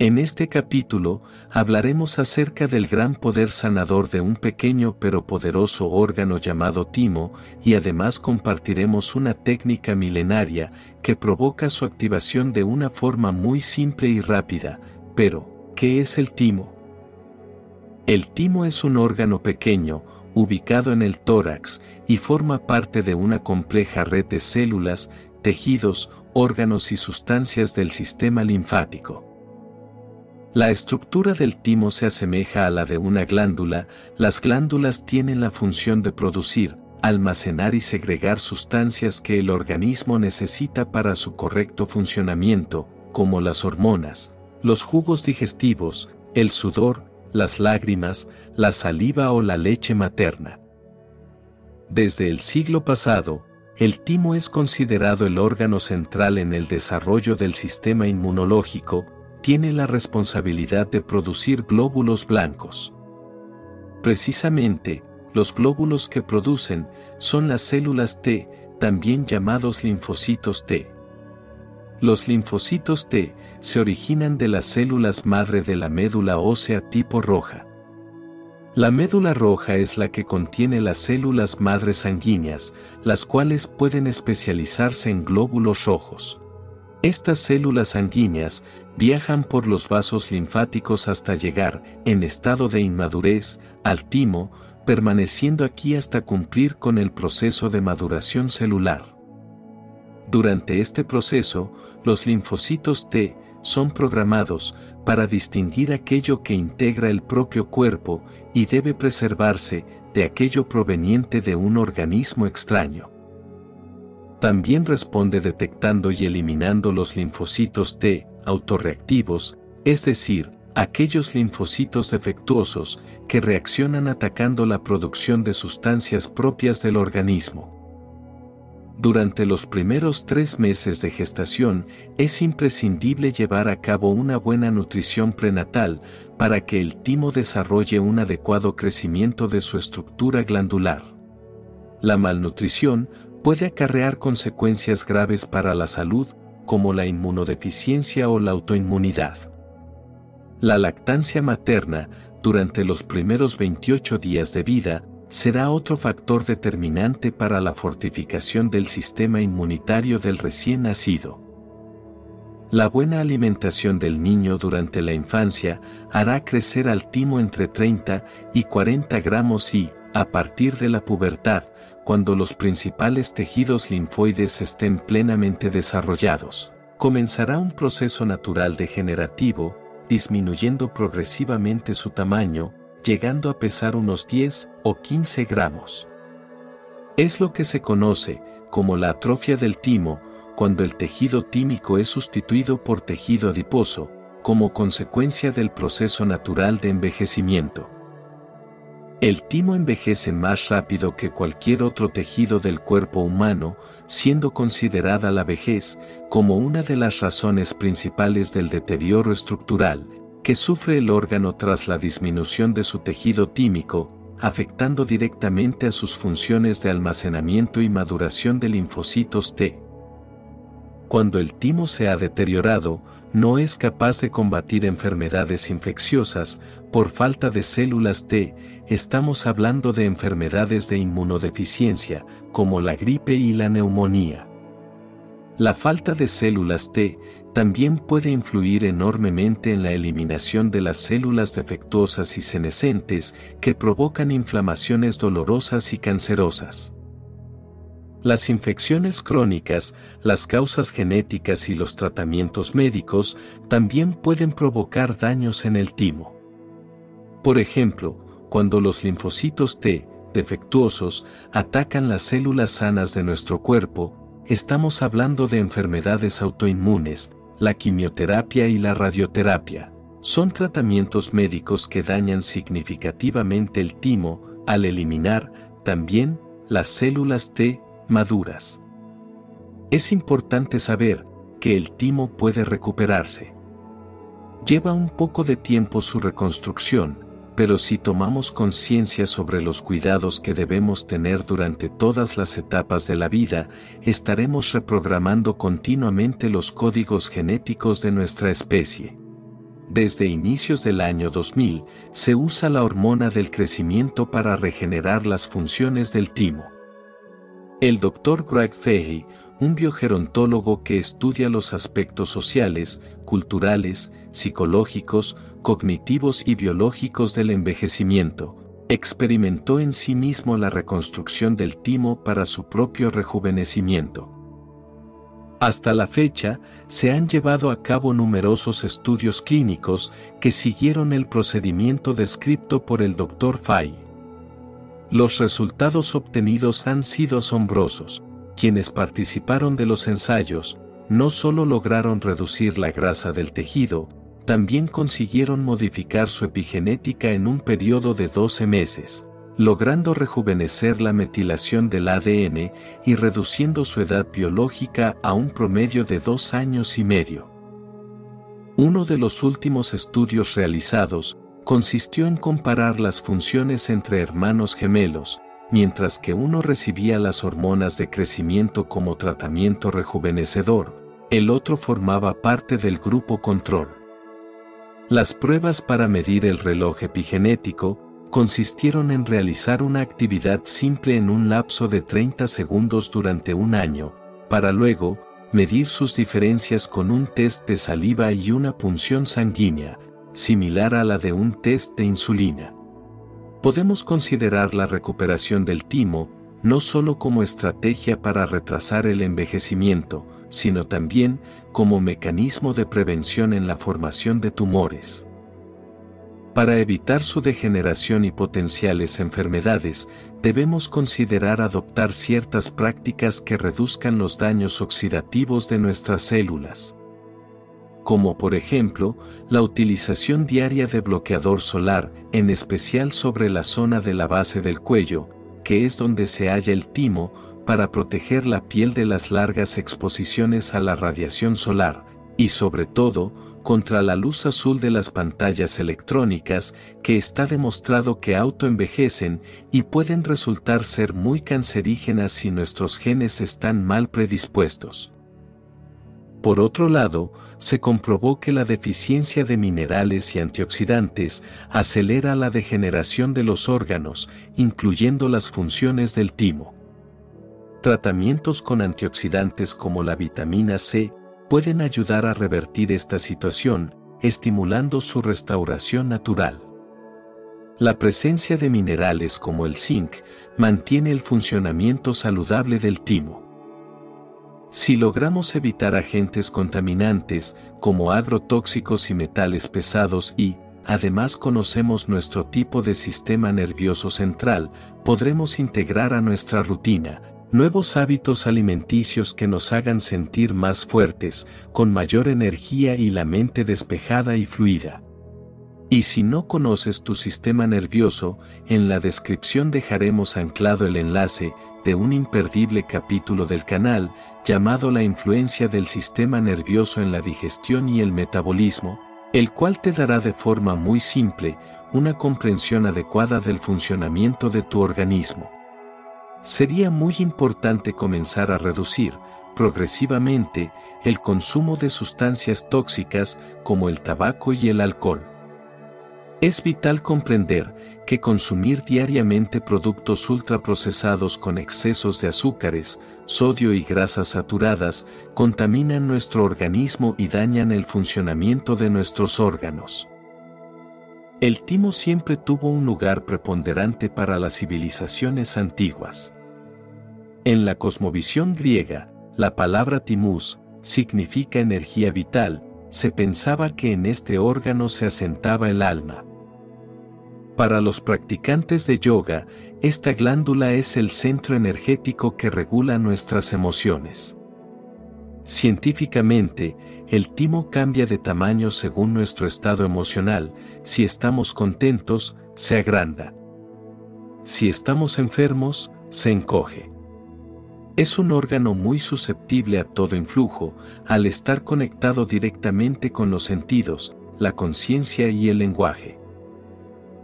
En este capítulo hablaremos acerca del gran poder sanador de un pequeño pero poderoso órgano llamado timo y además compartiremos una técnica milenaria que provoca su activación de una forma muy simple y rápida. Pero, ¿qué es el timo? El timo es un órgano pequeño, ubicado en el tórax, y forma parte de una compleja red de células, tejidos, órganos y sustancias del sistema linfático. La estructura del timo se asemeja a la de una glándula, las glándulas tienen la función de producir, almacenar y segregar sustancias que el organismo necesita para su correcto funcionamiento, como las hormonas, los jugos digestivos, el sudor, las lágrimas, la saliva o la leche materna. Desde el siglo pasado, el timo es considerado el órgano central en el desarrollo del sistema inmunológico, tiene la responsabilidad de producir glóbulos blancos. Precisamente, los glóbulos que producen son las células T, también llamados linfocitos T. Los linfocitos T se originan de las células madre de la médula ósea tipo roja. La médula roja es la que contiene las células madres sanguíneas, las cuales pueden especializarse en glóbulos rojos. Estas células sanguíneas viajan por los vasos linfáticos hasta llegar, en estado de inmadurez, al timo, permaneciendo aquí hasta cumplir con el proceso de maduración celular. Durante este proceso, los linfocitos T son programados para distinguir aquello que integra el propio cuerpo y debe preservarse de aquello proveniente de un organismo extraño. También responde detectando y eliminando los linfocitos T autorreactivos, es decir, aquellos linfocitos defectuosos que reaccionan atacando la producción de sustancias propias del organismo. Durante los primeros tres meses de gestación es imprescindible llevar a cabo una buena nutrición prenatal para que el timo desarrolle un adecuado crecimiento de su estructura glandular. La malnutrición puede acarrear consecuencias graves para la salud, como la inmunodeficiencia o la autoinmunidad. La lactancia materna, durante los primeros 28 días de vida, será otro factor determinante para la fortificación del sistema inmunitario del recién nacido. La buena alimentación del niño durante la infancia hará crecer al timo entre 30 y 40 gramos y, a partir de la pubertad, cuando los principales tejidos linfoides estén plenamente desarrollados. Comenzará un proceso natural degenerativo, disminuyendo progresivamente su tamaño, llegando a pesar unos 10 o 15 gramos. Es lo que se conoce como la atrofia del timo, cuando el tejido tímico es sustituido por tejido adiposo, como consecuencia del proceso natural de envejecimiento. El timo envejece más rápido que cualquier otro tejido del cuerpo humano, siendo considerada la vejez como una de las razones principales del deterioro estructural que sufre el órgano tras la disminución de su tejido tímico, afectando directamente a sus funciones de almacenamiento y maduración de linfocitos T. Cuando el timo se ha deteriorado, no es capaz de combatir enfermedades infecciosas, por falta de células T, estamos hablando de enfermedades de inmunodeficiencia, como la gripe y la neumonía. La falta de células T también puede influir enormemente en la eliminación de las células defectuosas y senescentes que provocan inflamaciones dolorosas y cancerosas. Las infecciones crónicas, las causas genéticas y los tratamientos médicos también pueden provocar daños en el timo. Por ejemplo, cuando los linfocitos T, defectuosos, atacan las células sanas de nuestro cuerpo, estamos hablando de enfermedades autoinmunes, la quimioterapia y la radioterapia. Son tratamientos médicos que dañan significativamente el timo al eliminar también las células T maduras. Es importante saber que el timo puede recuperarse. Lleva un poco de tiempo su reconstrucción, pero si tomamos conciencia sobre los cuidados que debemos tener durante todas las etapas de la vida, estaremos reprogramando continuamente los códigos genéticos de nuestra especie. desde inicios del año 2000, se usa la hormona del crecimiento para regenerar las funciones del timo. El Dr. Greg Fahey, un biogerontólogo que estudia los aspectos sociales, culturales, psicológicos, cognitivos y biológicos del envejecimiento, experimentó en sí mismo la reconstrucción del timo para su propio rejuvenecimiento. Hasta la fecha, se han llevado a cabo numerosos estudios clínicos que siguieron el procedimiento descrito por el Dr. Fay. Los resultados obtenidos han sido asombrosos. Quienes participaron de los ensayos, no solo lograron reducir la grasa del tejido, también consiguieron modificar su epigenética en un periodo de 12 meses logrando rejuvenecer la metilación del ADN y reduciendo su edad biológica a un promedio de dos años y medio. Uno de los últimos estudios realizados consistió en comparar las funciones entre hermanos gemelos, mientras que uno recibía las hormonas de crecimiento como tratamiento rejuvenecedor, el otro formaba parte del grupo control. Las pruebas para medir el reloj epigenético consistieron en realizar una actividad simple en un lapso de 30 segundos durante un año, para luego, medir sus diferencias con un test de saliva y una punción sanguínea, similar a la de un test de insulina. Podemos considerar la recuperación del timo no solo como estrategia para retrasar el envejecimiento, sino también como mecanismo de prevención en la formación de tumores. Para evitar su degeneración y potenciales enfermedades, debemos considerar adoptar ciertas prácticas que reduzcan los daños oxidativos de nuestras células. Como por ejemplo, la utilización diaria de bloqueador solar, en especial sobre la zona de la base del cuello, que es donde se halla el timo, para proteger la piel de las largas exposiciones a la radiación solar, y sobre todo, contra la luz azul de las pantallas electrónicas que está demostrado que autoenvejecen y pueden resultar ser muy cancerígenas si nuestros genes están mal predispuestos. Por otro lado, se comprobó que la deficiencia de minerales y antioxidantes acelera la degeneración de los órganos, incluyendo las funciones del timo. Tratamientos con antioxidantes como la vitamina C pueden ayudar a revertir esta situación, estimulando su restauración natural. La presencia de minerales como el zinc mantiene el funcionamiento saludable del timo. Si logramos evitar agentes contaminantes como agrotóxicos y metales pesados y, además conocemos nuestro tipo de sistema nervioso central, podremos integrar a nuestra rutina, nuevos hábitos alimenticios que nos hagan sentir más fuertes, con mayor energía y la mente despejada y fluida. Y si no conoces tu sistema nervioso, en la descripción dejaremos anclado el enlace de un imperdible capítulo del canal llamado La influencia del sistema nervioso en la digestión y el metabolismo, el cual te dará de forma muy simple una comprensión adecuada del funcionamiento de tu organismo. Sería muy importante comenzar a reducir, progresivamente, el consumo de sustancias tóxicas como el tabaco y el alcohol. Es vital comprender que consumir diariamente productos ultraprocesados con excesos de azúcares, sodio y grasas saturadas contaminan nuestro organismo y dañan el funcionamiento de nuestros órganos. El timo siempre tuvo un lugar preponderante para las civilizaciones antiguas. En la cosmovisión griega, la palabra timus significa energía vital, se pensaba que en este órgano se asentaba el alma. Para los practicantes de yoga, esta glándula es el centro energético que regula nuestras emociones. Científicamente, el timo cambia de tamaño según nuestro estado emocional, si estamos contentos, se agranda. Si estamos enfermos, se encoge. Es un órgano muy susceptible a todo influjo, al estar conectado directamente con los sentidos, la conciencia y el lenguaje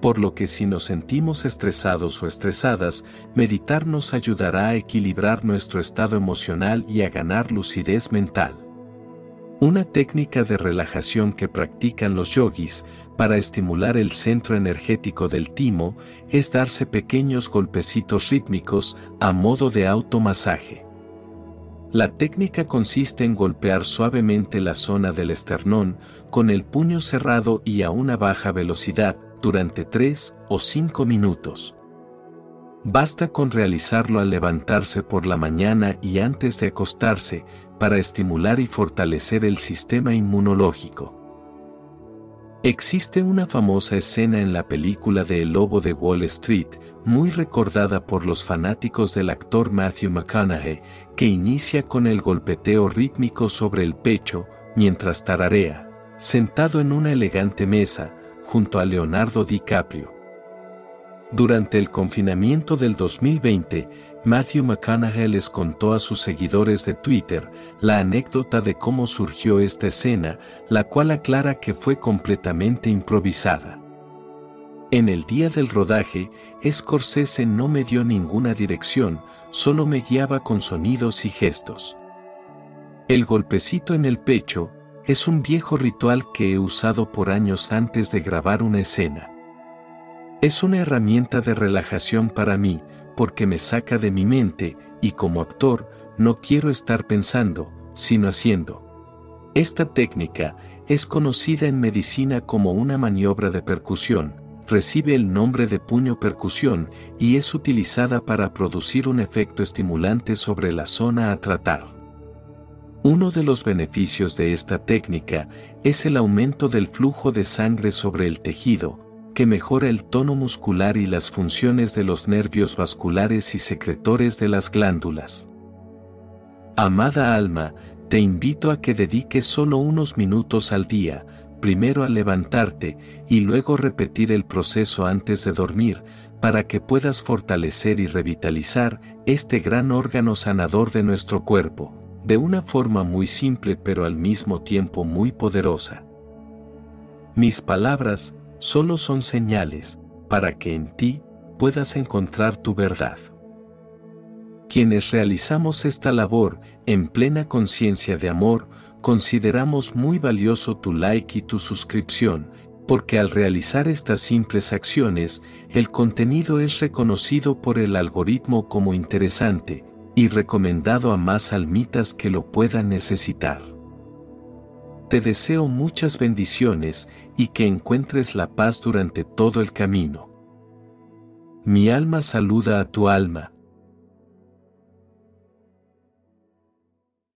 por lo que si nos sentimos estresados o estresadas, meditar nos ayudará a equilibrar nuestro estado emocional y a ganar lucidez mental. Una técnica de relajación que practican los yogis para estimular el centro energético del timo es darse pequeños golpecitos rítmicos a modo de automasaje. La técnica consiste en golpear suavemente la zona del esternón con el puño cerrado y a una baja velocidad durante 3 o 5 minutos. Basta con realizarlo al levantarse por la mañana y antes de acostarse para estimular y fortalecer el sistema inmunológico. Existe una famosa escena en la película de El Lobo de Wall Street, muy recordada por los fanáticos del actor Matthew McConaughey, que inicia con el golpeteo rítmico sobre el pecho, mientras tararea, sentado en una elegante mesa, junto a Leonardo DiCaprio. Durante el confinamiento del 2020, Matthew McConaughey les contó a sus seguidores de Twitter la anécdota de cómo surgió esta escena, la cual aclara que fue completamente improvisada. En el día del rodaje, Scorsese no me dio ninguna dirección, solo me guiaba con sonidos y gestos. El golpecito en el pecho es un viejo ritual que he usado por años antes de grabar una escena. Es una herramienta de relajación para mí, porque me saca de mi mente, y como actor, no quiero estar pensando, sino haciendo. Esta técnica es conocida en medicina como una maniobra de percusión, recibe el nombre de puño percusión y es utilizada para producir un efecto estimulante sobre la zona a tratar. Uno de los beneficios de esta técnica es el aumento del flujo de sangre sobre el tejido, que mejora el tono muscular y las funciones de los nervios vasculares y secretores de las glándulas. Amada alma, te invito a que dediques solo unos minutos al día, primero a levantarte y luego repetir el proceso antes de dormir, para que puedas fortalecer y revitalizar este gran órgano sanador de nuestro cuerpo, de una forma muy simple pero al mismo tiempo muy poderosa. Mis palabras, solo son señales para que en ti puedas encontrar tu verdad. Quienes realizamos esta labor en plena conciencia de amor, consideramos muy valioso tu like y tu suscripción, porque al realizar estas simples acciones, el contenido es reconocido por el algoritmo como interesante y recomendado a más almitas que lo puedan necesitar. Te deseo muchas bendiciones y que encuentres la paz durante todo el camino. Mi alma saluda a tu alma,